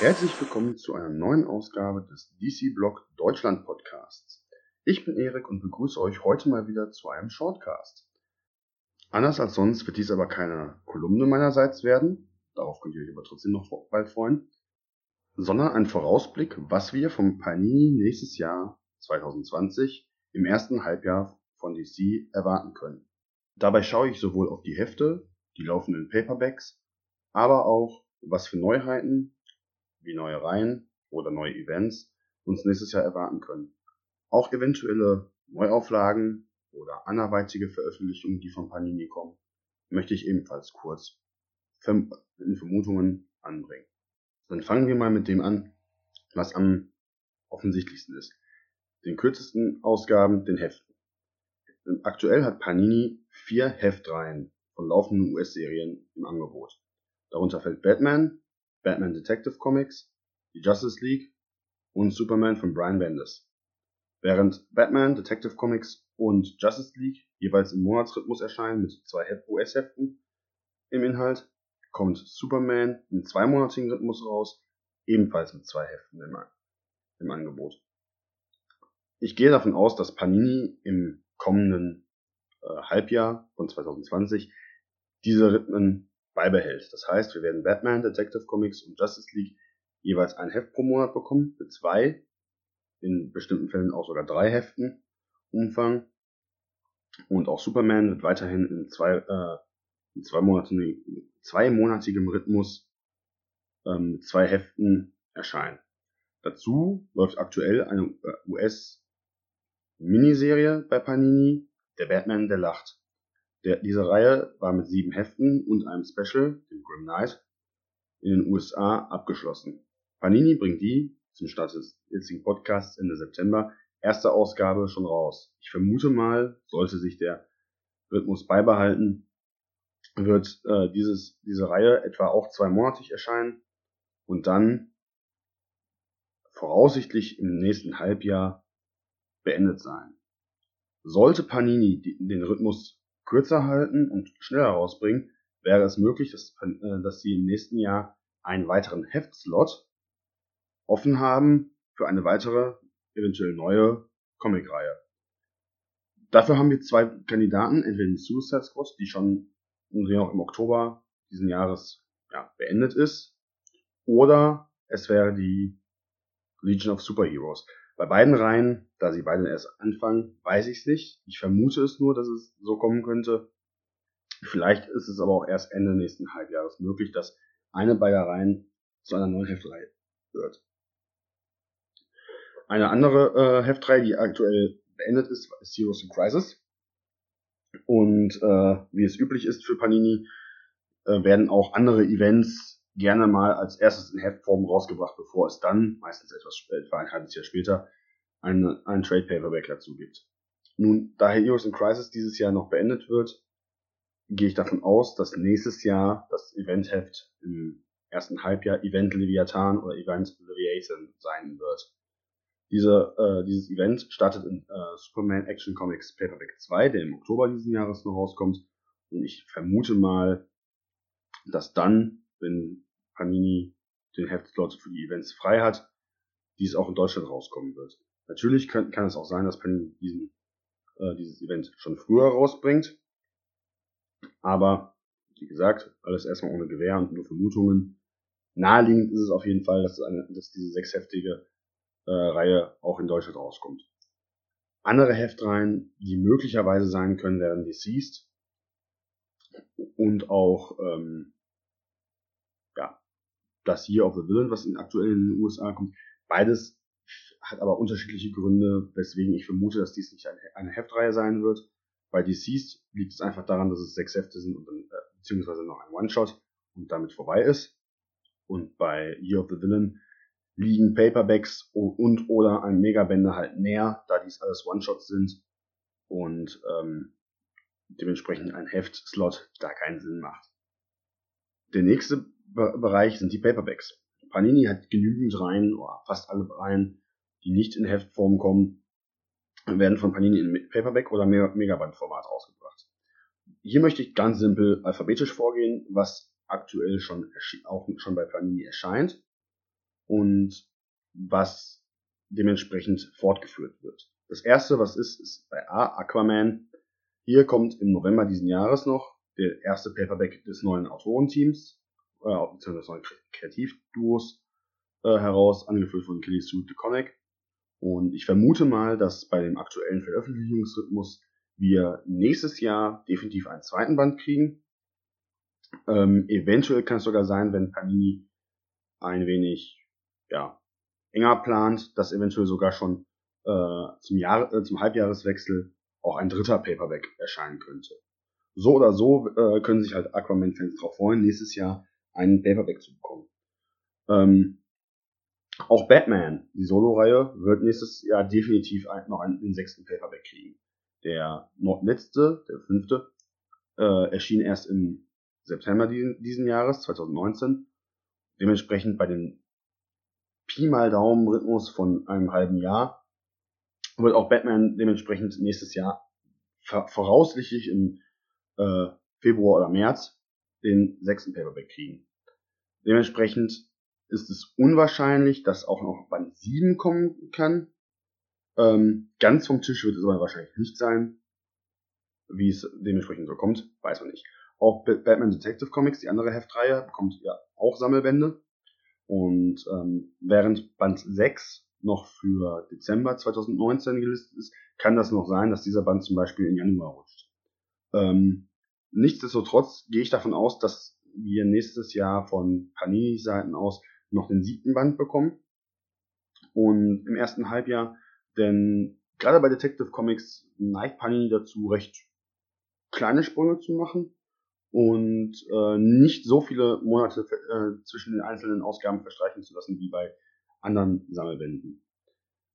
Herzlich willkommen zu einer neuen Ausgabe des DC Blog Deutschland Podcasts. Ich bin Erik und begrüße euch heute mal wieder zu einem Shortcast. Anders als sonst wird dies aber keine Kolumne meinerseits werden, darauf könnt ihr euch aber trotzdem noch bald freuen, sondern ein Vorausblick, was wir vom Panini nächstes Jahr 2020 im ersten Halbjahr von DC erwarten können. Dabei schaue ich sowohl auf die Hefte, die laufenden Paperbacks, aber auch, was für Neuheiten wie neue Reihen oder neue Events uns nächstes Jahr erwarten können. Auch eventuelle Neuauflagen oder anderweitige Veröffentlichungen, die von Panini kommen, möchte ich ebenfalls kurz in Vermutungen anbringen. Dann fangen wir mal mit dem an, was am offensichtlichsten ist. Den kürzesten Ausgaben, den Heften. Aktuell hat Panini vier Heftreihen von laufenden US-Serien im Angebot. Darunter fällt Batman, Batman Detective Comics, die Justice League und Superman von Brian Bendis. Während Batman Detective Comics und Justice League jeweils im Monatsrhythmus erscheinen mit zwei US-Heften im Inhalt, kommt Superman im zweimonatigen Rhythmus raus, ebenfalls mit zwei Heften im, im Angebot. Ich gehe davon aus, dass Panini im kommenden äh, Halbjahr von 2020 diese Rhythmen beibehält. Das heißt, wir werden Batman, Detective Comics und Justice League jeweils ein Heft pro Monat bekommen, mit zwei, in bestimmten Fällen auch sogar drei Heften Umfang. Und auch Superman wird weiterhin in zwei, äh, in zwei Monaten, zweimonatigem Rhythmus ähm, mit zwei Heften erscheinen. Dazu läuft aktuell eine äh, US-Miniserie bei Panini, der Batman, der lacht. Der, diese Reihe war mit sieben Heften und einem Special, dem Grim Knight, in den USA abgeschlossen. Panini bringt die, zum Start des jetzigen Podcasts Ende September, erste Ausgabe schon raus. Ich vermute mal, sollte sich der Rhythmus beibehalten, wird äh, dieses, diese Reihe etwa auch zweimonatig erscheinen und dann voraussichtlich im nächsten Halbjahr beendet sein. Sollte Panini den Rhythmus kürzer halten und schneller rausbringen, wäre es möglich, dass, äh, dass sie im nächsten Jahr einen weiteren Heftslot offen haben für eine weitere, eventuell neue Comicreihe. Dafür haben wir zwei Kandidaten, entweder die Suicide Squad, die schon noch im Oktober diesen Jahres ja, beendet ist, oder es wäre die Legion of Superheroes. Bei beiden Reihen, da sie beide erst anfangen, weiß ich es nicht. Ich vermute es nur, dass es so kommen könnte. Vielleicht ist es aber auch erst Ende nächsten Halbjahres möglich, dass eine beider Reihen zu einer neuen Heftreihe wird. Eine andere äh, Heftreihe, die aktuell beendet ist, ist Heroes in Crisis. Und äh, wie es üblich ist für Panini, äh, werden auch andere Events gerne mal als erstes in Heftform rausgebracht, bevor es dann, meistens etwas etwa ein halbes Jahr später, ein, ein Trade Paperback dazu gibt. Nun, da Heroes in Crisis dieses Jahr noch beendet wird, gehe ich davon aus, dass nächstes Jahr das Eventheft im ersten Halbjahr Event Leviathan oder Event Leviathan sein wird. Diese, äh, dieses Event startet in äh, Superman Action Comics Paperback 2, der im Oktober diesen Jahres noch rauskommt. Und ich vermute mal, dass dann, wenn Panini den Heftslot für die Events frei hat, dies auch in Deutschland rauskommen wird. Natürlich kann, kann es auch sein, dass Panini diesen, äh, dieses Event schon früher rausbringt. Aber, wie gesagt, alles erstmal ohne Gewähr und nur Vermutungen. Naheliegend ist es auf jeden Fall, dass, eine, dass diese sechsheftige äh, Reihe auch in Deutschland rauskommt. Andere Heftreihen, die möglicherweise sein können, wären Deceased und auch ähm, das Year of the Villain, was in aktuell in den USA kommt. Beides hat aber unterschiedliche Gründe, weswegen ich vermute, dass dies nicht eine, Heftreihe sein wird. Bei DCs liegt es einfach daran, dass es sechs Hefte sind und dann, äh, beziehungsweise noch ein One-Shot und damit vorbei ist. Und bei Year of the Villain liegen Paperbacks und oder ein Megabände halt näher, da dies alles One-Shots sind und ähm, dementsprechend ein Heftslot da keinen Sinn macht. Der nächste Bereich sind die Paperbacks. Panini hat genügend Reihen, oder fast alle Reihen, die nicht in Heftform kommen, werden von Panini in Paperback oder Megaband-Format rausgebracht. Hier möchte ich ganz simpel alphabetisch vorgehen, was aktuell schon auch schon bei Panini erscheint und was dementsprechend fortgeführt wird. Das erste, was ist, ist bei A Aquaman. Hier kommt im November diesen Jahres noch der erste Paperback des neuen Autorenteams, äh, beziehungsweise des neuen Kreativduos äh, heraus, angeführt von Kelly Sue DeConnick. Und ich vermute mal, dass bei dem aktuellen Veröffentlichungsrhythmus wir nächstes Jahr definitiv einen zweiten Band kriegen. Ähm, eventuell kann es sogar sein, wenn Panini ein wenig ja, enger plant, dass eventuell sogar schon äh, zum, Jahr, äh, zum Halbjahreswechsel auch ein dritter Paperback erscheinen könnte. So oder so äh, können sich halt Aquaman-Fans darauf freuen, nächstes Jahr einen Paperback zu bekommen. Ähm, auch Batman, die Solo-Reihe, wird nächstes Jahr definitiv noch einen, den sechsten Paperback kriegen. Der letzte, der fünfte, äh, erschien erst im September diesen, diesen Jahres, 2019. Dementsprechend bei dem Pi mal Daumen Rhythmus von einem halben Jahr wird auch Batman dementsprechend nächstes Jahr voraussichtlich im äh, Februar oder März den sechsten Paperback kriegen. Dementsprechend ist es unwahrscheinlich, dass auch noch Band 7 kommen kann. Ähm, ganz vom Tisch wird es aber wahrscheinlich nicht sein. Wie es dementsprechend so kommt, weiß man nicht. Auch Batman Detective Comics, die andere Heftreihe, bekommt ja auch Sammelbände. Und ähm, während Band 6 noch für Dezember 2019 gelistet ist, kann das noch sein, dass dieser Band zum Beispiel in Januar rutscht. Ähm, nichtsdestotrotz gehe ich davon aus, dass wir nächstes Jahr von Panini-Seiten aus noch den siebten Band bekommen. Und im ersten Halbjahr, denn gerade bei Detective Comics neigt Panini dazu, recht kleine Sprünge zu machen und äh, nicht so viele Monate äh, zwischen den einzelnen Ausgaben verstreichen zu lassen wie bei anderen Sammelbänden.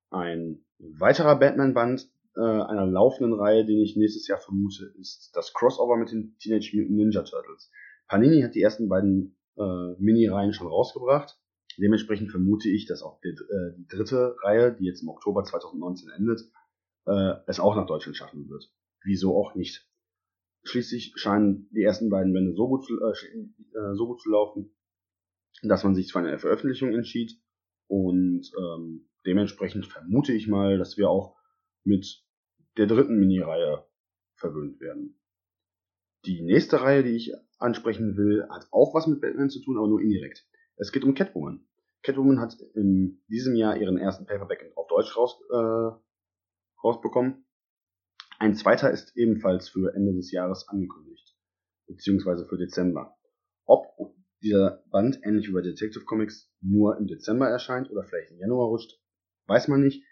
Ein weiterer Batman-Band äh, einer laufenden Reihe, den ich nächstes Jahr vermute, ist das Crossover mit den Teenage Mutant Ninja Turtles. Panini hat die ersten beiden äh, Mini-Reihen schon rausgebracht. Dementsprechend vermute ich, dass auch die, äh, die dritte Reihe, die jetzt im Oktober 2019 endet, äh, es auch nach Deutschland schaffen wird. Wieso auch nicht? Schließlich scheinen die ersten beiden Bände so gut, zu, äh, äh, so gut zu laufen, dass man sich für eine Veröffentlichung entschied. Und ähm, dementsprechend vermute ich mal, dass wir auch mit der dritten Mini-Reihe verwöhnt werden. Die nächste Reihe, die ich ansprechen will, hat auch was mit Batman zu tun, aber nur indirekt. Es geht um Catwoman. Catwoman hat in diesem Jahr ihren ersten Paperback auf Deutsch raus, äh, rausbekommen. Ein zweiter ist ebenfalls für Ende des Jahres angekündigt, beziehungsweise für Dezember. Ob dieser Band, ähnlich wie bei Detective Comics, nur im Dezember erscheint oder vielleicht im Januar rutscht, weiß man nicht.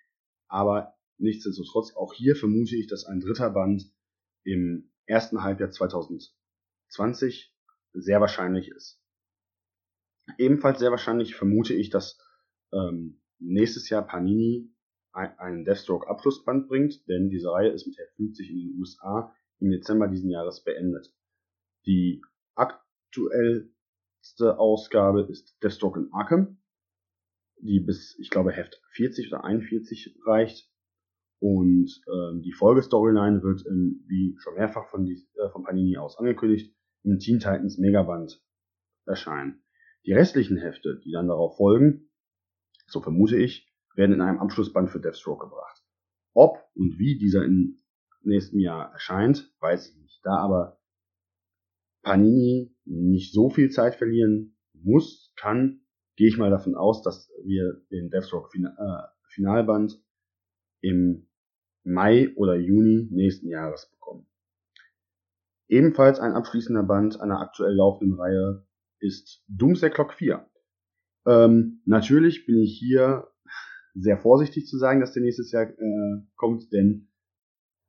Aber nichtsdestotrotz, auch hier vermute ich, dass ein dritter Band im ersten Halbjahr 2020 sehr wahrscheinlich ist. Ebenfalls sehr wahrscheinlich vermute ich, dass ähm, nächstes Jahr Panini einen Deathstroke Abschlussband bringt, denn diese Reihe ist mit Heft 50 in den USA im Dezember diesen Jahres beendet. Die aktuellste Ausgabe ist Deathstroke in Arkham, die bis, ich glaube, Heft 40 oder 41 reicht. Und ähm, die Folgestoryline wird, ähm, wie schon mehrfach von, die, äh, von Panini aus angekündigt, im Teen Titans Megaband erscheinen. Die restlichen Hefte, die dann darauf folgen, so vermute ich, werden in einem Abschlussband für Deathstroke gebracht. Ob und wie dieser im nächsten Jahr erscheint, weiß ich nicht. Da aber Panini nicht so viel Zeit verlieren muss, kann, gehe ich mal davon aus, dass wir den Deathstroke äh, Finalband im Mai oder Juni nächsten Jahres bekommen. Ebenfalls ein abschließender Band einer aktuell laufenden Reihe ist Doomsday Clock 4. Ähm, natürlich bin ich hier sehr vorsichtig zu sagen, dass der nächstes Jahr äh, kommt, denn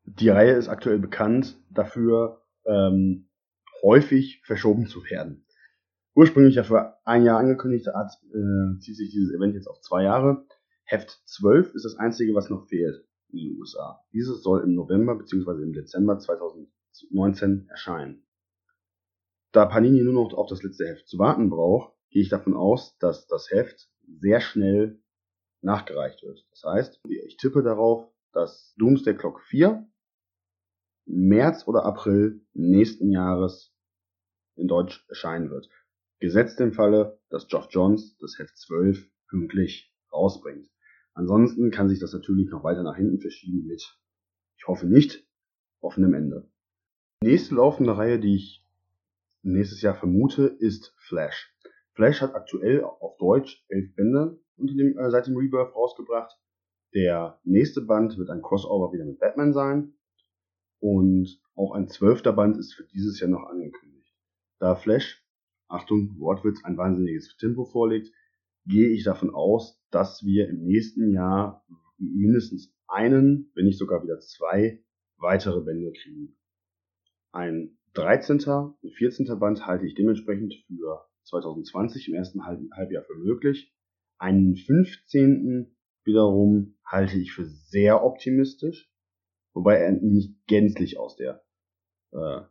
die Reihe ist aktuell bekannt dafür, ähm, häufig verschoben zu werden. Ursprünglich ja für ein Jahr angekündigt hat, äh, zieht sich dieses Event jetzt auf zwei Jahre. Heft 12 ist das einzige, was noch fehlt in den USA. Dieses soll im November bzw. im Dezember 2019 erscheinen. Da Panini nur noch auf das letzte Heft zu warten braucht, gehe ich davon aus, dass das Heft sehr schnell nachgereicht wird. Das heißt, ich tippe darauf, dass Doomsday Clock 4 März oder April nächsten Jahres in Deutsch erscheinen wird. Gesetzt im Falle, dass Geoff Johns das Heft 12 pünktlich rausbringt. Ansonsten kann sich das natürlich noch weiter nach hinten verschieben mit, ich hoffe nicht, offenem Ende. Nächste laufende Reihe, die ich nächstes Jahr vermute, ist Flash. Flash hat aktuell auf Deutsch elf Bände dem, äh, seit dem Rebirth rausgebracht. Der nächste Band wird ein Crossover wieder mit Batman sein. Und auch ein zwölfter Band ist für dieses Jahr noch angekündigt. Da Flash, Achtung, Wortwitz, ein wahnsinniges Tempo vorlegt, gehe ich davon aus, dass wir im nächsten Jahr mindestens einen, wenn nicht sogar wieder zwei weitere Bände kriegen. Ein 13. und 14. Band halte ich dementsprechend für 2020 im ersten Halbjahr für möglich. Einen 15. wiederum halte ich für sehr optimistisch, wobei er nicht gänzlich aus der äh,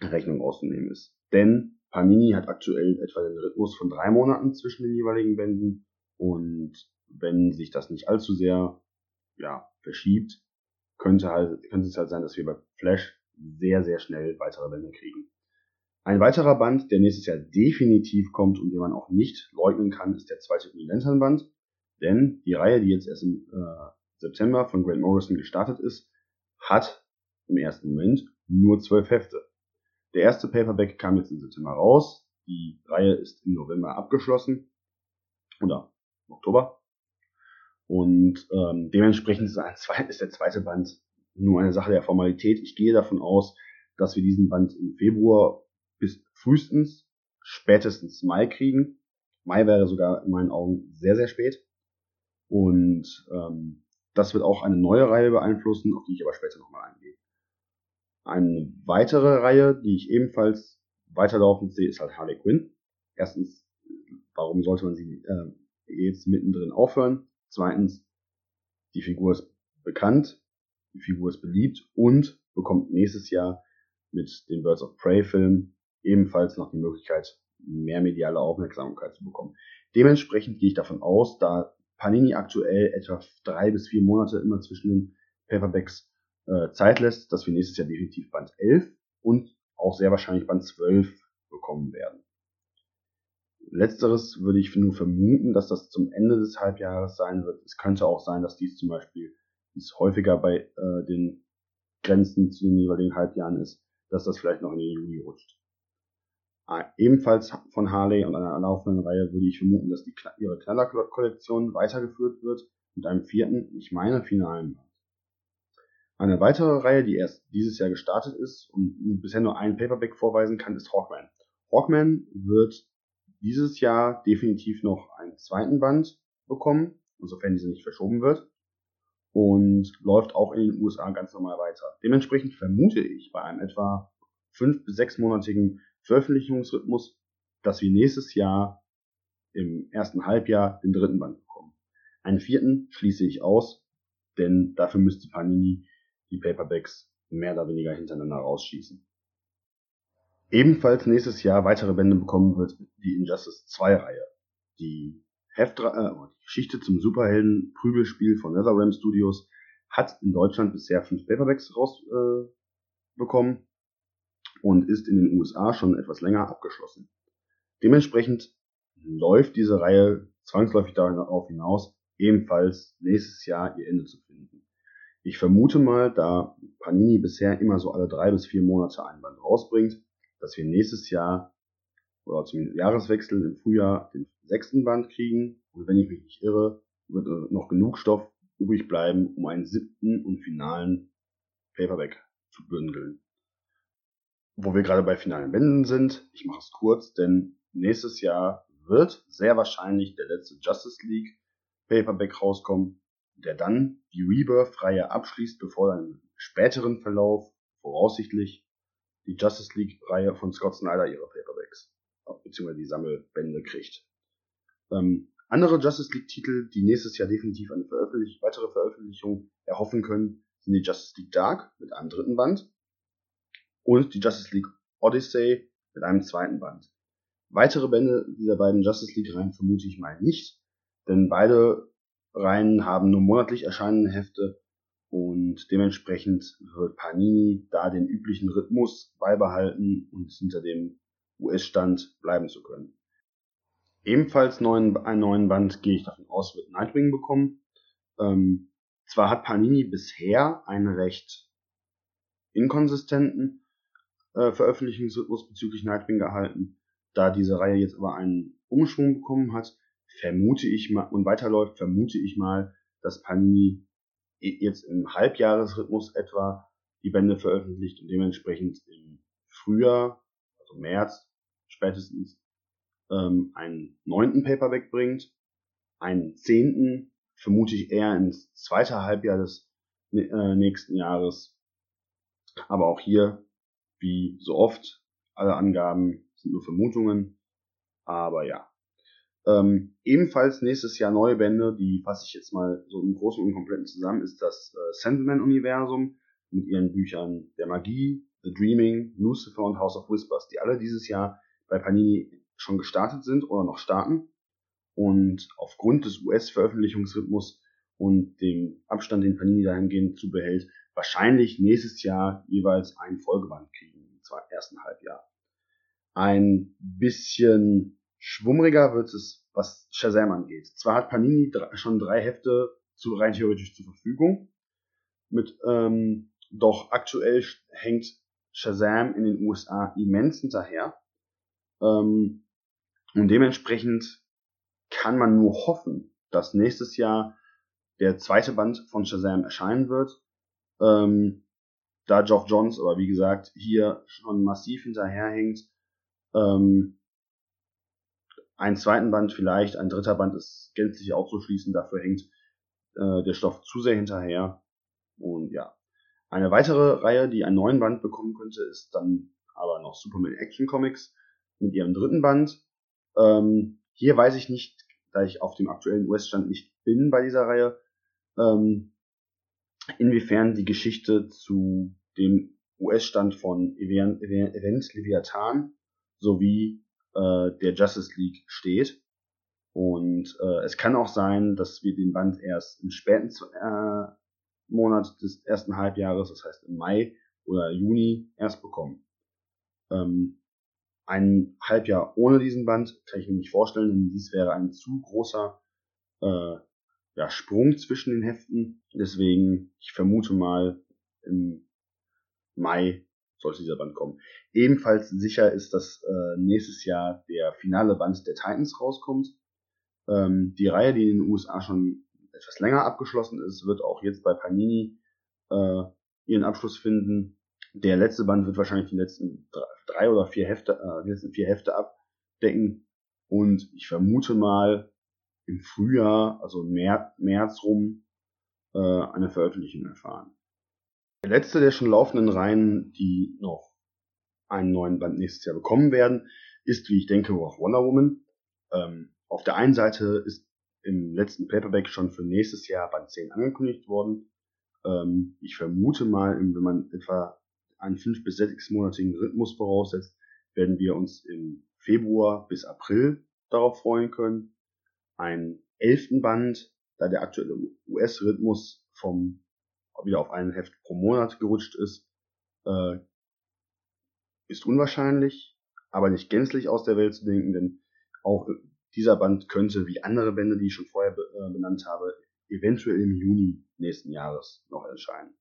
Rechnung auszunehmen ist. Denn Panini hat aktuell etwa den Rhythmus von drei Monaten zwischen den jeweiligen Bänden und wenn sich das nicht allzu sehr ja, verschiebt, könnte, halt, könnte es halt sein, dass wir bei Flash sehr, sehr schnell weitere Bände kriegen. Ein weiterer Band, der nächstes Jahr definitiv kommt und den man auch nicht leugnen kann, ist der zweite Green Lantern Band. Denn die Reihe, die jetzt erst im äh, September von Grant Morrison gestartet ist, hat im ersten Moment nur zwölf Hefte. Der erste Paperback kam jetzt im September raus. Die Reihe ist im November abgeschlossen. Oder im Oktober. Und ähm, dementsprechend ist, der zweite Band nur eine Sache der Formalität. Ich gehe davon aus, dass wir diesen Band im Februar bis frühestens, spätestens Mai kriegen. Mai wäre sogar in meinen Augen sehr, sehr spät. Und ähm, das wird auch eine neue Reihe beeinflussen, auf die ich aber später nochmal eingehe. Eine weitere Reihe, die ich ebenfalls weiterlaufend sehe, ist halt Harley Quinn. Erstens, warum sollte man sie äh, jetzt mittendrin aufhören? Zweitens, die Figur ist bekannt, die Figur ist beliebt und bekommt nächstes Jahr mit dem Birds of Prey Film ebenfalls noch die Möglichkeit, mehr mediale Aufmerksamkeit zu bekommen. Dementsprechend gehe ich davon aus, da Panini aktuell etwa drei bis vier Monate immer zwischen den Paperbacks äh, Zeit lässt, dass wir nächstes Jahr definitiv Band 11 und auch sehr wahrscheinlich Band 12 bekommen werden. Letzteres würde ich nur vermuten, dass das zum Ende des Halbjahres sein wird. Es könnte auch sein, dass dies zum Beispiel dies häufiger bei äh, den Grenzen zu den jeweiligen Halbjahren ist, dass das vielleicht noch in den Juli rutscht. Äh, ebenfalls von Harley und einer laufenden Reihe würde ich vermuten, dass die, ihre Knaller-Kollektion weitergeführt wird mit einem vierten, ich meine, finalen Band. Eine weitere Reihe, die erst dieses Jahr gestartet ist und bisher nur einen Paperback vorweisen kann, ist Hawkman. Hawkman wird dieses Jahr definitiv noch einen zweiten Band bekommen, insofern diese nicht verschoben wird. Und läuft auch in den USA ganz normal weiter. Dementsprechend vermute ich bei einem etwa fünf bis sechsmonatigen Veröffentlichungsrhythmus, dass wir nächstes Jahr im ersten Halbjahr den dritten Band bekommen. Einen vierten schließe ich aus, denn dafür müsste Panini die Paperbacks mehr oder weniger hintereinander rausschießen. Ebenfalls nächstes Jahr weitere Bände bekommen wird die Injustice 2 Reihe. Die Heft, äh, die Geschichte zum Superhelden Prügelspiel von NetherRealm Studios hat in Deutschland bisher fünf Paperbacks rausbekommen äh, und ist in den USA schon etwas länger abgeschlossen. Dementsprechend läuft diese Reihe zwangsläufig darauf hinaus, ebenfalls nächstes Jahr ihr Ende zu finden. Ich vermute mal, da Panini bisher immer so alle drei bis vier Monate ein Band rausbringt, dass wir nächstes Jahr oder zum Jahreswechsel im Frühjahr den sechsten Band kriegen. Und wenn ich mich nicht irre, wird noch genug Stoff übrig bleiben, um einen siebten und finalen Paperback zu bündeln. Wo wir gerade bei finalen Bänden sind, ich mache es kurz, denn nächstes Jahr wird sehr wahrscheinlich der letzte Justice League Paperback rauskommen, der dann die Rebirth-Reihe abschließt, bevor dann im späteren Verlauf voraussichtlich die Justice League-Reihe von Scott Snyder ihre Paperbacks, beziehungsweise die Sammelbände kriegt. Ähm, andere Justice League-Titel, die nächstes Jahr definitiv eine Veröffentlich weitere Veröffentlichung erhoffen können, sind die Justice League Dark mit einem dritten Band und die Justice League Odyssey mit einem zweiten Band. Weitere Bände dieser beiden Justice League-Reihen vermute ich mal nicht, denn beide Reihen haben nur monatlich erscheinende Hefte und dementsprechend wird Panini da den üblichen Rhythmus beibehalten und hinter dem US-Stand bleiben zu können. Ebenfalls neuen, einen neuen Band gehe ich davon aus, wird Nightwing bekommen. Ähm, zwar hat Panini bisher einen recht inkonsistenten äh, Veröffentlichungsrhythmus bezüglich Nightwing gehalten, da diese Reihe jetzt aber einen Umschwung bekommen hat, vermute ich mal und weiterläuft, vermute ich mal, dass Panini jetzt im Halbjahresrhythmus etwa die Bände veröffentlicht und dementsprechend im Frühjahr, also März spätestens, ähm, einen neunten Paperback bringt, einen zehnten, vermute ich eher ins zweite Halbjahr des äh, nächsten Jahres. Aber auch hier, wie so oft, alle Angaben sind nur Vermutungen. Aber ja, ähm, ebenfalls nächstes Jahr neue Bände, die fasse ich jetzt mal so im Großen und Kompletten zusammen, ist das äh, Sandman-Universum mit ihren Büchern Der Magie, The Dreaming, Lucifer und House of Whispers, die alle dieses Jahr bei Panini schon gestartet sind oder noch starten. Und aufgrund des US-Veröffentlichungsrhythmus und dem Abstand, den Panini dahingehend zu behält, wahrscheinlich nächstes Jahr jeweils einen Folgeband kriegen im ersten Halbjahr. Ein bisschen schwummriger wird es, was Shazam angeht. Zwar hat Panini schon drei Hefte zu, rein theoretisch zur Verfügung, mit, ähm, doch aktuell hängt Shazam in den USA immens hinterher. Ähm, und dementsprechend kann man nur hoffen, dass nächstes Jahr der zweite Band von Shazam erscheinen wird. Ähm, da Geoff Johns aber wie gesagt hier schon massiv hinterherhängt, ähm, einen zweiten Band vielleicht, ein dritter Band ist gänzlich auszuschließen, dafür hängt äh, der Stoff zu sehr hinterher. Und ja. Eine weitere Reihe, die einen neuen Band bekommen könnte, ist dann aber noch Superman Action Comics mit ihrem dritten Band. Ähm, hier weiß ich nicht, da ich auf dem aktuellen US-Stand nicht bin bei dieser Reihe, ähm, inwiefern die Geschichte zu dem US-Stand von Event, Leviathan sowie äh, der Justice League steht. Und äh, es kann auch sein, dass wir den Band erst im späten äh, Monat des ersten Halbjahres, das heißt im Mai oder Juni, erst bekommen. Ähm, ein Halbjahr ohne diesen Band kann ich mir nicht vorstellen, denn dies wäre ein zu großer äh, ja, Sprung zwischen den Heften. Deswegen, ich vermute mal, im Mai sollte dieser Band kommen. Ebenfalls sicher ist, dass äh, nächstes Jahr der finale Band der Titans rauskommt. Ähm, die Reihe, die in den USA schon etwas länger abgeschlossen ist, wird auch jetzt bei Panini äh, ihren Abschluss finden. Der letzte Band wird wahrscheinlich die letzten drei oder vier Hefte, äh, die letzten vier Hefte abdecken. Und ich vermute mal im Frühjahr, also März, März rum, äh, eine Veröffentlichung erfahren. Der letzte der schon laufenden Reihen, die noch einen neuen Band nächstes Jahr bekommen werden, ist, wie ich denke, auch Wonder Woman. Ähm, auf der einen Seite ist im letzten Paperback schon für nächstes Jahr Band 10 angekündigt worden. Ähm, ich vermute mal, wenn man etwa einen 5- bis 6-monatigen Rhythmus voraussetzt, werden wir uns im Februar bis April darauf freuen können. Ein elften Band, da der aktuelle US-Rhythmus vom wieder auf ein Heft pro Monat gerutscht ist, äh, ist unwahrscheinlich, aber nicht gänzlich aus der Welt zu denken, denn auch dieser Band könnte, wie andere Bände, die ich schon vorher äh, benannt habe, eventuell im Juni nächsten Jahres noch erscheinen.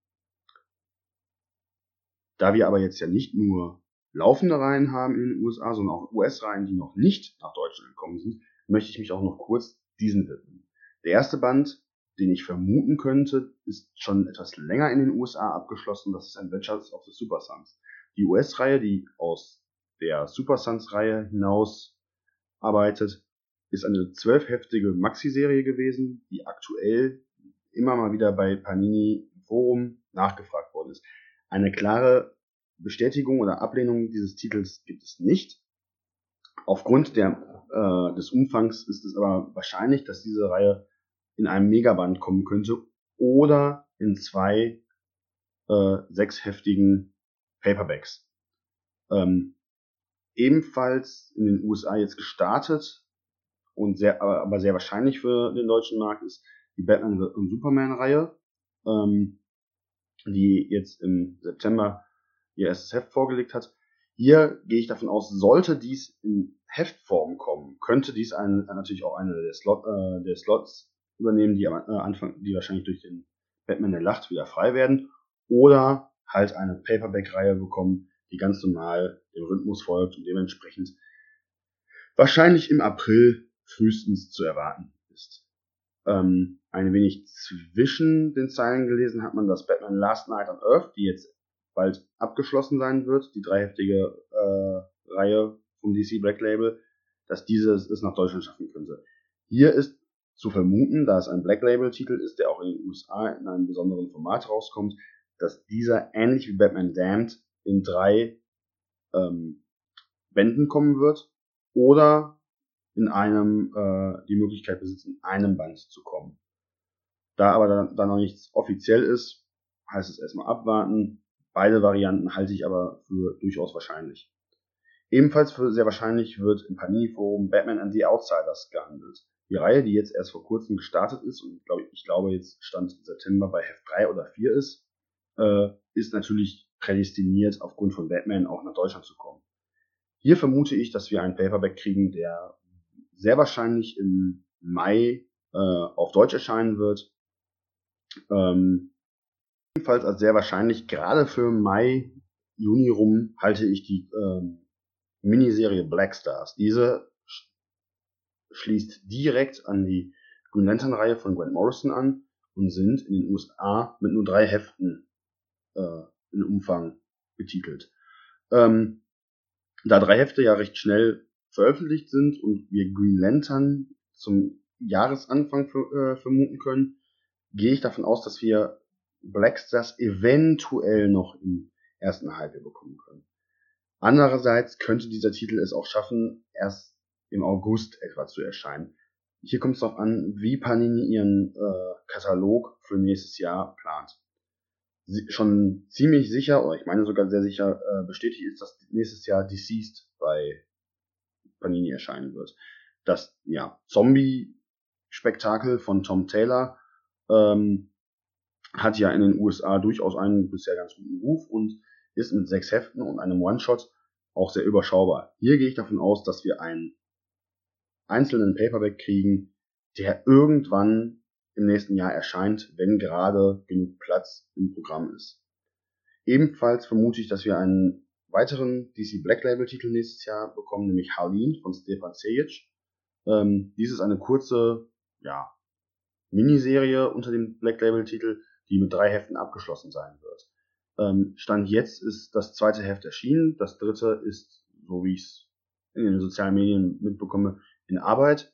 Da wir aber jetzt ja nicht nur laufende Reihen haben in den USA, sondern auch US-Reihen, die noch nicht nach Deutschland gekommen sind, möchte ich mich auch noch kurz diesen widmen. Der erste Band, den ich vermuten könnte, ist schon etwas länger in den USA abgeschlossen. Das ist Adventures of the Super Sons. Die US-Reihe, die aus der Super Sons-Reihe hinaus arbeitet, ist eine zwölfheftige Maxi-Serie gewesen, die aktuell immer mal wieder bei Panini Forum nachgefragt worden ist. Eine klare Bestätigung oder Ablehnung dieses Titels gibt es nicht. Aufgrund der, äh, des Umfangs ist es aber wahrscheinlich, dass diese Reihe in einem Megaband kommen könnte oder in zwei äh, sechsheftigen Paperbacks. Ähm, ebenfalls in den USA jetzt gestartet und sehr, aber sehr wahrscheinlich für den deutschen Markt ist die Batman und Superman-Reihe, ähm, die jetzt im September ihr erstes Heft vorgelegt hat. Hier gehe ich davon aus, sollte dies in Heftform kommen, könnte dies ein, natürlich auch eine der, Slot, äh, der Slots übernehmen, die am äh, Anfang, die wahrscheinlich durch den Batman der Lacht wieder frei werden, oder halt eine Paperback-Reihe bekommen, die ganz normal dem Rhythmus folgt und dementsprechend wahrscheinlich im April frühestens zu erwarten ist. Ähm, ein wenig zwischen den Zeilen gelesen hat man, dass Batman Last Night on Earth, die jetzt bald abgeschlossen sein wird, die dreiheftige äh, Reihe vom DC Black Label, dass dieses es nach Deutschland schaffen könnte. Hier ist zu vermuten, da es ein Black Label Titel ist, der auch in den USA in einem besonderen Format rauskommt, dass dieser ähnlich wie Batman Damned in drei ähm, Bänden kommen wird oder in einem äh, die Möglichkeit besitzt, in einem Band zu kommen. Da aber dann, dann noch nichts offiziell ist, heißt es erstmal abwarten. Beide Varianten halte ich aber für durchaus wahrscheinlich. Ebenfalls für sehr wahrscheinlich wird im Panini-Forum Batman and the Outsiders gehandelt. Die Reihe, die jetzt erst vor kurzem gestartet ist und ich glaube, ich glaube jetzt Stand September bei Heft 3 oder 4 ist, äh, ist natürlich prädestiniert, aufgrund von Batman auch nach Deutschland zu kommen. Hier vermute ich, dass wir einen Paperback kriegen, der sehr wahrscheinlich im Mai äh, auf Deutsch erscheinen wird. Ähm, ebenfalls als sehr wahrscheinlich, gerade für Mai, Juni rum, halte ich die ähm, Miniserie Black Stars. Diese schließt direkt an die Green Lantern Reihe von Grant Morrison an und sind in den USA mit nur drei Heften äh, in Umfang betitelt. Ähm, da drei Hefte ja recht schnell veröffentlicht sind und wir Green Lantern zum Jahresanfang äh, vermuten können, gehe ich davon aus, dass wir Blackstars eventuell noch im ersten Halbjahr bekommen können. Andererseits könnte dieser Titel es auch schaffen, erst im August etwa zu erscheinen. Hier kommt es darauf an, wie Panini ihren äh, Katalog für nächstes Jahr plant. Sie, schon ziemlich sicher, oder ich meine sogar sehr sicher, äh, bestätigt ist, dass nächstes Jahr Deceased bei Panini erscheinen wird. Das ja, Zombie-Spektakel von Tom Taylor ähm, hat ja in den USA durchaus einen bisher ganz guten Ruf und ist mit sechs Heften und einem One-Shot auch sehr überschaubar. Hier gehe ich davon aus, dass wir einen einzelnen Paperback kriegen, der irgendwann im nächsten Jahr erscheint, wenn gerade genug Platz im Programm ist. Ebenfalls vermute ich, dass wir einen weiteren DC Black Label Titel nächstes Jahr bekommen, nämlich Harleen von Stefan Sejic. Ähm, dies ist eine kurze, ja, Miniserie unter dem Black Label Titel, die mit drei Heften abgeschlossen sein wird. Ähm, Stand jetzt ist das zweite Heft erschienen, das dritte ist, so wie ich es in den sozialen Medien mitbekomme, in Arbeit.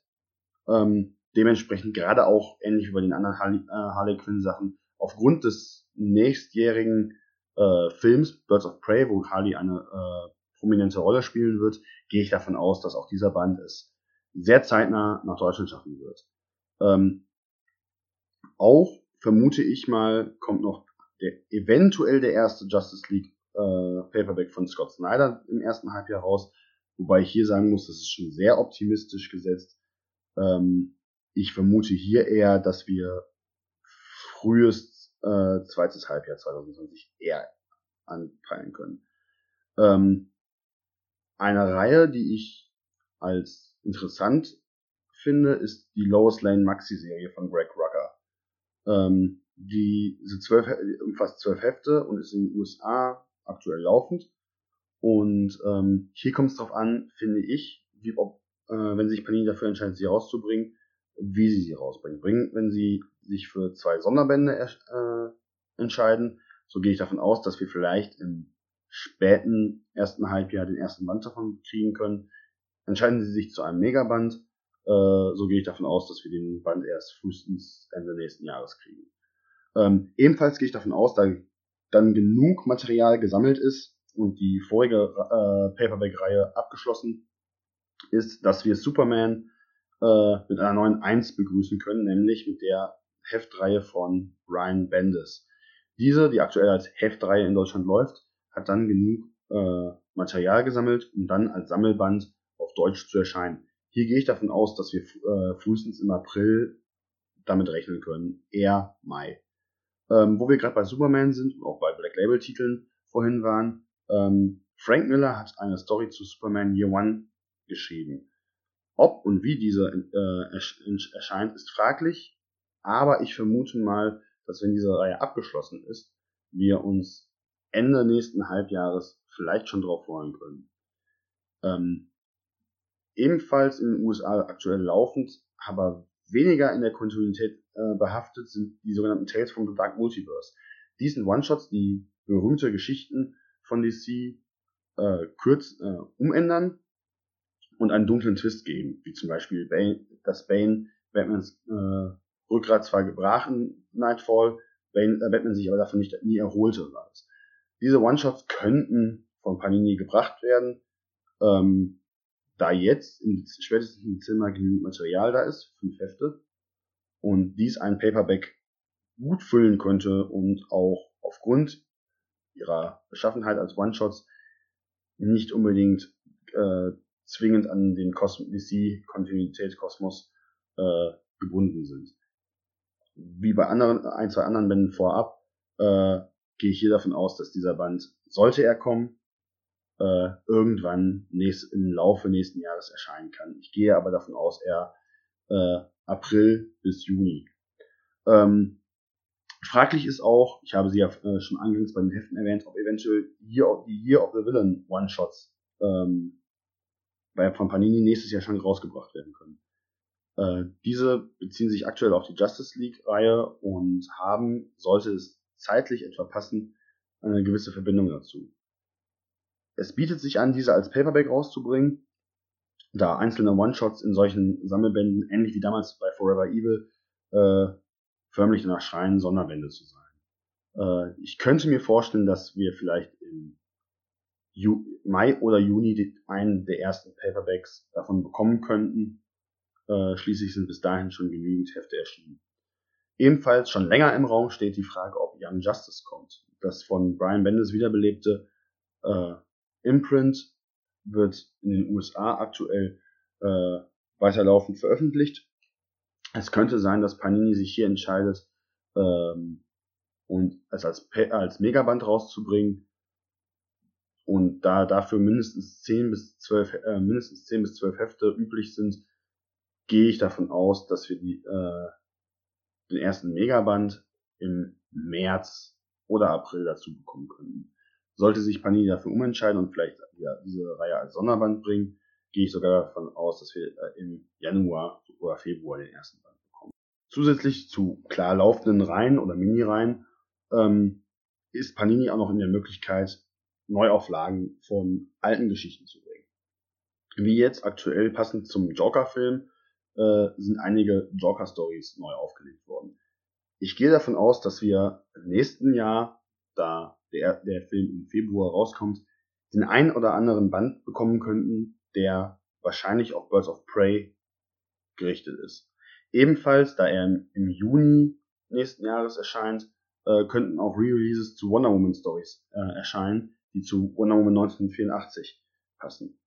Ähm, dementsprechend gerade auch ähnlich wie bei den anderen Harley, äh, Quinn Sachen aufgrund des nächstjährigen äh, Films Birds of Prey, wo Harley eine äh, prominente Rolle spielen wird, gehe ich davon aus, dass auch dieser Band es sehr zeitnah nach Deutschland schaffen wird. Ähm, auch vermute ich mal, kommt noch der, eventuell der erste Justice League äh, Paperback von Scott Snyder im ersten Halbjahr raus. Wobei ich hier sagen muss, das ist schon sehr optimistisch gesetzt. Ähm, ich vermute hier eher, dass wir frühes äh, zweites Halbjahr 2020 eher anpeilen können. Ähm, eine Reihe, die ich als interessant finde, ist die Lois Lane Maxi-Serie von Greg Rucker. Ähm, die sind zwölf, umfasst zwölf Hefte und ist in den USA aktuell laufend. Und ähm, hier kommt es darauf an, finde ich, wie, ob, äh, wenn sich Panini dafür entscheidet, sie rauszubringen, wie sie sie rausbringen. Bringen, wenn sie sich für zwei Sonderbände äh, entscheiden, so gehe ich davon aus, dass wir vielleicht im späten ersten Halbjahr den ersten Band davon kriegen können. Entscheiden sie sich zu einem Megaband, äh, so gehe ich davon aus, dass wir den Band erst frühestens Ende nächsten Jahres kriegen. Ähm, ebenfalls gehe ich davon aus, da dann genug Material gesammelt ist und die vorige äh, Paperback-Reihe abgeschlossen ist, dass wir Superman äh, mit einer neuen Eins begrüßen können, nämlich mit der Heftreihe von Ryan Bendis. Diese, die aktuell als Heftreihe in Deutschland läuft, hat dann genug äh, Material gesammelt, um dann als Sammelband auf Deutsch zu erscheinen. Hier gehe ich davon aus, dass wir äh, frühestens im April damit rechnen können. Eher Mai. Ähm, wo wir gerade bei Superman sind und auch bei Black Label Titeln vorhin waren, ähm, Frank Miller hat eine Story zu Superman Year One geschrieben. Ob und wie diese äh, erscheint, ist fraglich, aber ich vermute mal, dass wenn diese Reihe abgeschlossen ist, wir uns Ende nächsten Halbjahres vielleicht schon drauf freuen können. Ähm, ebenfalls in den USA aktuell laufend, aber weniger in der Kontinuität äh, behaftet sind die sogenannten Tales from the Dark Multiverse. Dies sind One-Shots, die berühmte Geschichten von DC äh, kurz äh, umändern und einen dunklen Twist geben, wie zum Beispiel Bane, dass Bane Batmans äh, Rückgrat zwar gebrachen Nightfall, Bane, äh, Batman sich aber davon nicht nie erholte und. Diese One-Shots könnten von Panini gebracht werden, ähm, da jetzt im, spätestens im Dezember genügend Material da ist, fünf Hefte, und dies ein Paperback gut füllen könnte und auch aufgrund ihrer Beschaffenheit als One-Shots nicht unbedingt äh, zwingend an den DC-Kontinuität-Kosmos äh, gebunden sind. Wie bei anderen, ein, zwei anderen Bänden vorab, äh, gehe ich hier davon aus, dass dieser Band, sollte er kommen, äh, irgendwann nächst, im Laufe nächsten Jahres erscheinen kann. Ich gehe aber davon aus, er äh, April bis Juni. Ähm, fraglich ist auch, ich habe sie ja äh, schon anfangs bei den Heften erwähnt, ob eventuell Year die Year of the Villain One-Shots ähm, bei, von Panini nächstes Jahr schon rausgebracht werden können. Äh, diese beziehen sich aktuell auf die Justice League-Reihe und haben, sollte es zeitlich etwa passen, eine gewisse Verbindung dazu. Es bietet sich an, diese als Paperback rauszubringen, da einzelne One-Shots in solchen Sammelbänden, ähnlich wie damals bei Forever Evil, äh, förmlich danach schreien, Sonderbände zu sein. Äh, ich könnte mir vorstellen, dass wir vielleicht im Ju Mai oder Juni einen der ersten Paperbacks davon bekommen könnten. Äh, schließlich sind bis dahin schon genügend Hefte erschienen. Ebenfalls schon länger im Raum steht die Frage, ob Young Justice kommt. Das von Brian Bendis wiederbelebte äh, Imprint wird in den USA aktuell äh, weiterlaufend veröffentlicht. Es könnte sein, dass Panini sich hier entscheidet, ähm, und es als, als Megaband rauszubringen und da dafür mindestens 10 bis 12 äh, mindestens 10 bis 12 Hefte üblich sind, gehe ich davon aus, dass wir die äh, den ersten Megaband im März oder April dazu bekommen könnten. Sollte sich Panini dafür umentscheiden und vielleicht ja, diese Reihe als Sonderband bringen, gehe ich sogar davon aus, dass wir äh, im Januar oder Februar den ersten Band bekommen. Zusätzlich zu klar laufenden Reihen oder Mini-Reihen ähm, ist Panini auch noch in der Möglichkeit, Neuauflagen von alten Geschichten zu bringen. Wie jetzt aktuell passend zum Joker-Film äh, sind einige Joker-Stories neu aufgelegt worden. Ich gehe davon aus, dass wir im nächsten Jahr, da der, der Film im Februar rauskommt, den einen oder anderen Band bekommen könnten, der wahrscheinlich auf Birds of Prey gerichtet ist. Ebenfalls, da er im Juni nächsten Jahres erscheint, äh, könnten auch Re-Releases zu Wonder Woman Stories äh, erscheinen, die zu Wonder Woman 1984 passen.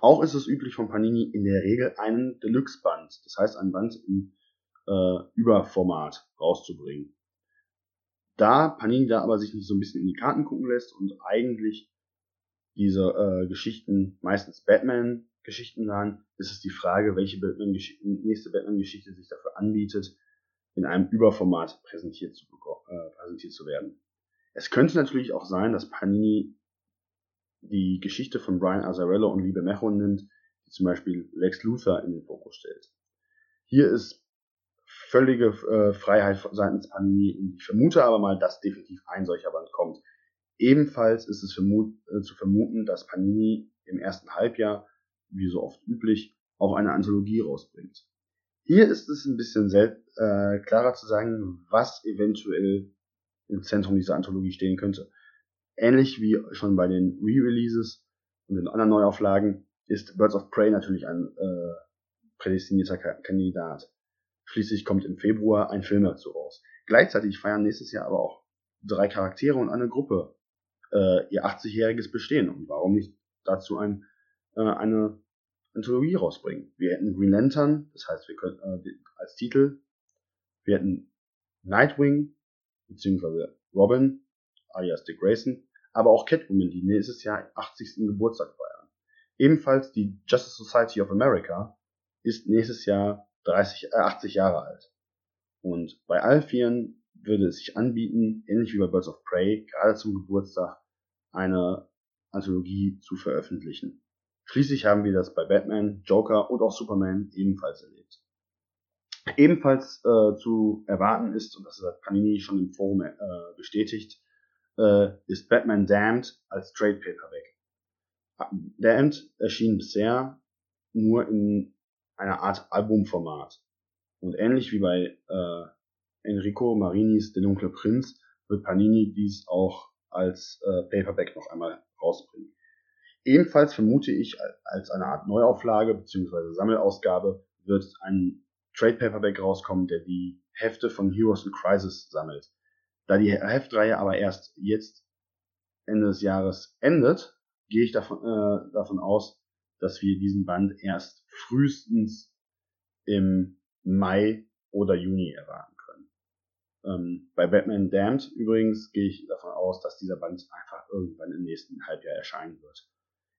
Auch ist es üblich von Panini in der Regel einen Deluxe-Band, das heißt ein Band im äh, Überformat rauszubringen. Da Panini da aber sich nicht so ein bisschen in die Karten gucken lässt und eigentlich diese äh, Geschichten meistens Batman-Geschichten waren, ist es die Frage, welche Batman nächste Batman-Geschichte sich dafür anbietet, in einem Überformat präsentiert zu, äh, präsentiert zu werden. Es könnte natürlich auch sein, dass Panini die Geschichte von Brian Azzarello und Liebe Mecho nimmt, die zum Beispiel Lex Luthor in den Fokus stellt. Hier ist völlige äh, Freiheit seitens Panini und ich vermute aber mal, dass definitiv ein solcher Band kommt. Ebenfalls ist es vermut, äh, zu vermuten, dass Panini im ersten Halbjahr, wie so oft üblich, auch eine Anthologie rausbringt. Hier ist es ein bisschen äh, klarer zu sagen, was eventuell im Zentrum dieser Anthologie stehen könnte. Ähnlich wie schon bei den Re-Releases und den anderen Neuauflagen ist Birds of Prey natürlich ein äh, prädestinierter Kandidat. Schließlich kommt im Februar ein Film dazu raus. Gleichzeitig feiern nächstes Jahr aber auch drei Charaktere und eine Gruppe äh, ihr 80-jähriges Bestehen. Und warum nicht dazu ein, äh, eine Anthologie rausbringen. Wir hätten Green Lantern, das heißt, wir könnten äh, als Titel, wir hätten Nightwing, beziehungsweise Robin, alias Dick Grayson, aber auch Catwoman, die nächstes Jahr 80. Geburtstag feiern. Ebenfalls die Justice Society of America ist nächstes Jahr 30, äh, 80 Jahre alt. Und bei all vieren würde es sich anbieten, ähnlich wie bei Birds of Prey, gerade zum Geburtstag eine Anthologie zu veröffentlichen. Schließlich haben wir das bei Batman, Joker und auch Superman ebenfalls erlebt. Ebenfalls äh, zu erwarten ist, und das hat Panini schon im Forum äh, bestätigt, äh, ist Batman Damned als Trade Paperback. Damned erschien bisher nur in einer Art Albumformat. Und ähnlich wie bei äh, Enrico Marinis Der dunkle Prinz wird Panini dies auch als äh, Paperback noch einmal rausbringen. Ebenfalls vermute ich als eine Art Neuauflage bzw. Sammelausgabe wird ein Trade Paperback rauskommen, der die Hefte von Heroes in Crisis sammelt. Da die Heftreihe aber erst jetzt Ende des Jahres endet, gehe ich davon, äh, davon aus, dass wir diesen Band erst frühestens im Mai oder Juni erwarten können. Ähm, bei Batman Damned übrigens gehe ich davon aus, dass dieser Band einfach irgendwann im nächsten Halbjahr erscheinen wird.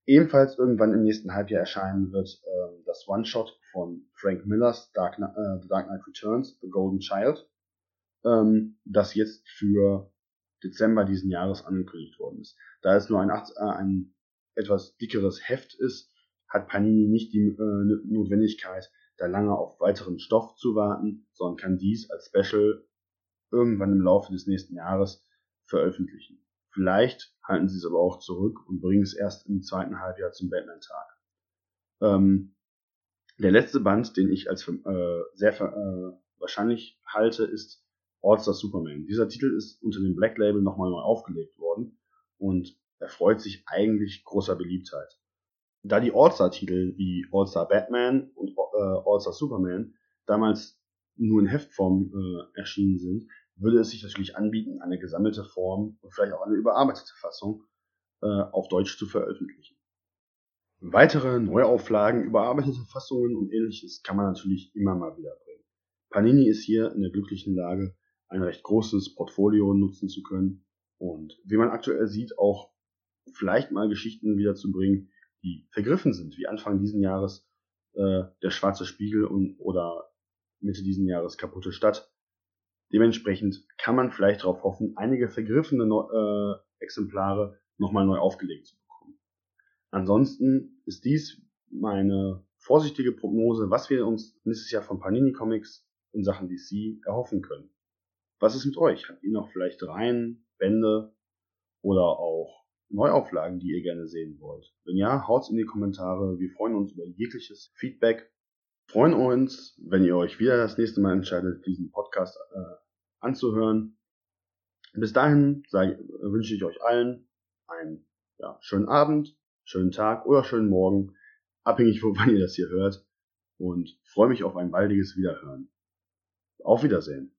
Ebenfalls irgendwann im nächsten Halbjahr erscheinen wird äh, das One-Shot von Frank Millers Dark, äh, The Dark Knight Returns, The Golden Child, ähm, das jetzt für Dezember diesen Jahres angekündigt worden ist. Da es nur ein, äh, ein etwas dickeres Heft ist, hat Panini nicht die äh, Notwendigkeit, da lange auf weiteren Stoff zu warten, sondern kann dies als Special irgendwann im Laufe des nächsten Jahres veröffentlichen. Vielleicht halten sie es aber auch zurück und bringen es erst im zweiten Halbjahr zum Batman-Tag. Ähm, der letzte Band, den ich als äh, sehr äh, wahrscheinlich halte, ist All-Star Superman. Dieser Titel ist unter dem Black Label nochmal neu aufgelegt worden und erfreut sich eigentlich großer Beliebtheit. Da die All-Star-Titel wie All-Star Batman und äh, All-Star Superman damals nur in Heftform äh, erschienen sind, würde es sich natürlich anbieten, eine gesammelte Form und vielleicht auch eine überarbeitete Fassung äh, auf Deutsch zu veröffentlichen. Weitere Neuauflagen, überarbeitete Fassungen und ähnliches kann man natürlich immer mal wieder bringen. Panini ist hier in der glücklichen Lage, ein recht großes Portfolio nutzen zu können und wie man aktuell sieht, auch vielleicht mal Geschichten wieder zu bringen, die vergriffen sind, wie Anfang diesen Jahres äh, der Schwarze Spiegel und oder Mitte diesen Jahres Kaputte Stadt. Dementsprechend kann man vielleicht darauf hoffen, einige vergriffene äh, Exemplare nochmal neu aufgelegt zu bekommen. Ansonsten ist dies meine vorsichtige Prognose, was wir uns nächstes Jahr von Panini Comics in Sachen DC erhoffen können. Was ist mit euch? Habt ihr noch vielleicht Reihen, Bände oder auch Neuauflagen, die ihr gerne sehen wollt? Wenn ja, haut's in die Kommentare. Wir freuen uns über jegliches Feedback. Freuen uns, wenn ihr euch wieder das nächste Mal entscheidet, diesen Podcast äh, anzuhören. Bis dahin sei, wünsche ich euch allen einen ja, schönen Abend, schönen Tag oder schönen Morgen, abhängig von wann ihr das hier hört. Und freue mich auf ein baldiges Wiederhören. Auf Wiedersehen.